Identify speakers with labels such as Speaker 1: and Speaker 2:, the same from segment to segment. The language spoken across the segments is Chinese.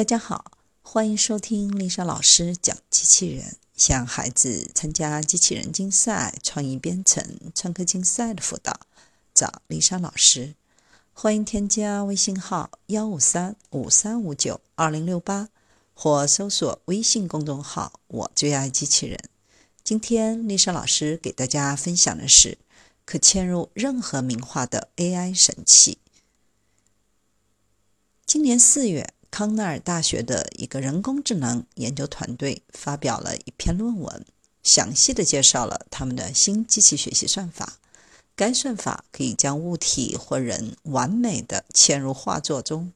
Speaker 1: 大家好，欢迎收听丽莎老师讲机器人。向孩子参加机器人竞赛、创意编程、创客竞赛的辅导，找丽莎老师。欢迎添加微信号幺五三五三五九二零六八，或搜索微信公众号“我最爱机器人”。今天丽莎老师给大家分享的是可嵌入任何名画的 AI 神器。今年四月。康奈尔大学的一个人工智能研究团队发表了一篇论文，详细的介绍了他们的新机器学习算法。该算法可以将物体或人完美的嵌入画作中，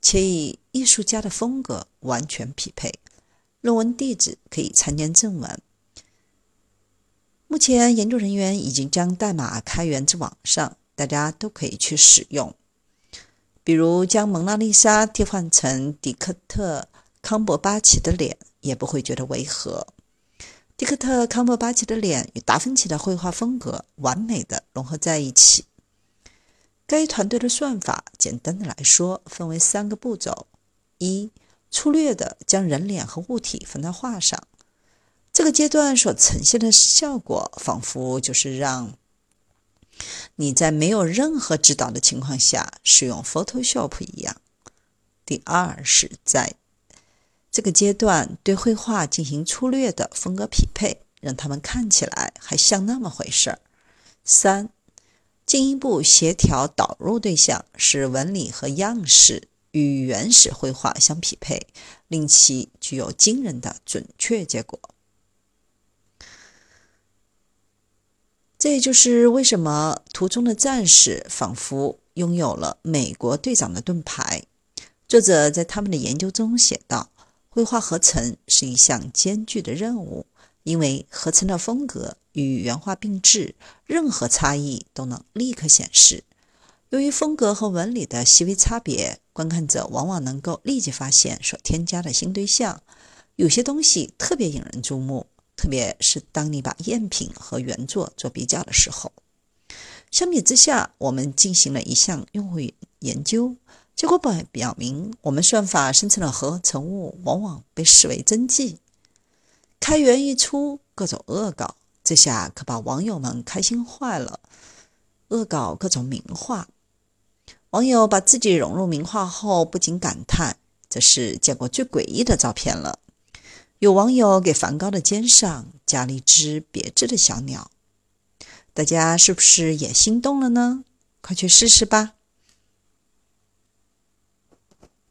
Speaker 1: 且与艺术家的风格完全匹配。论文地址可以参见正文。目前，研究人员已经将代码开源至网上，大家都可以去使用。比如将蒙娜丽莎替换成迪克特·康伯巴奇的脸，也不会觉得违和。迪克特·康伯巴奇的脸与达芬奇的绘画风格完美的融合在一起。该团队的算法，简单的来说，分为三个步骤：一、粗略的将人脸和物体放在画上。这个阶段所呈现的效果，仿佛就是让。你在没有任何指导的情况下使用 Photoshop 一样。第二是在这个阶段对绘画进行粗略的风格匹配，让它们看起来还像那么回事儿。三，进一步协调导入对象，使纹理和样式与原始绘画相匹配，令其具有惊人的准确结果。这就是为什么图中的战士仿佛拥有了美国队长的盾牌。作者在他们的研究中写道：“绘画合成是一项艰巨的任务，因为合成的风格与原画并置，任何差异都能立刻显示。由于风格和纹理的细微差别，观看者往往能够立即发现所添加的新对象。有些东西特别引人注目。”特别是当你把赝品和原作做比较的时候，相比之下，我们进行了一项用户研究，结果表表明，我们算法生成的合成物往往被视为真迹。开源一出，各种恶搞，这下可把网友们开心坏了。恶搞各种名画，网友把自己融入名画后，不禁感叹：“这是见过最诡异的照片了。”有网友给梵高的肩上加了一只别致的小鸟，大家是不是也心动了呢？快去试试吧！